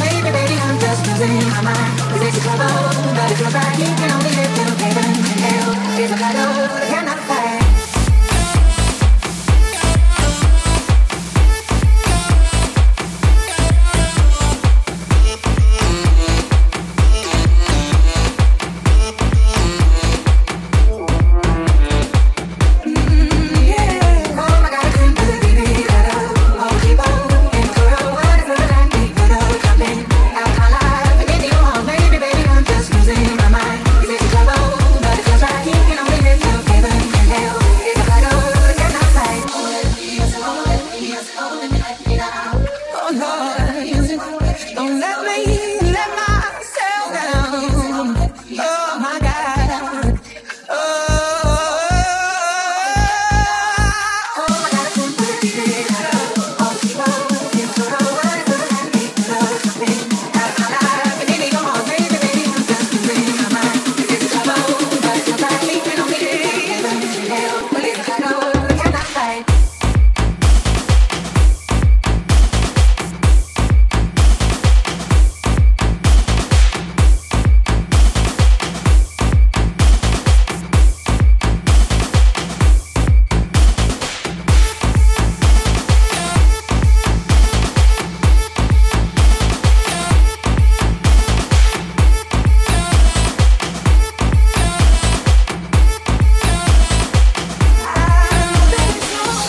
Maybe, baby, I'm just losing my mind. it's trouble? but come back here. holding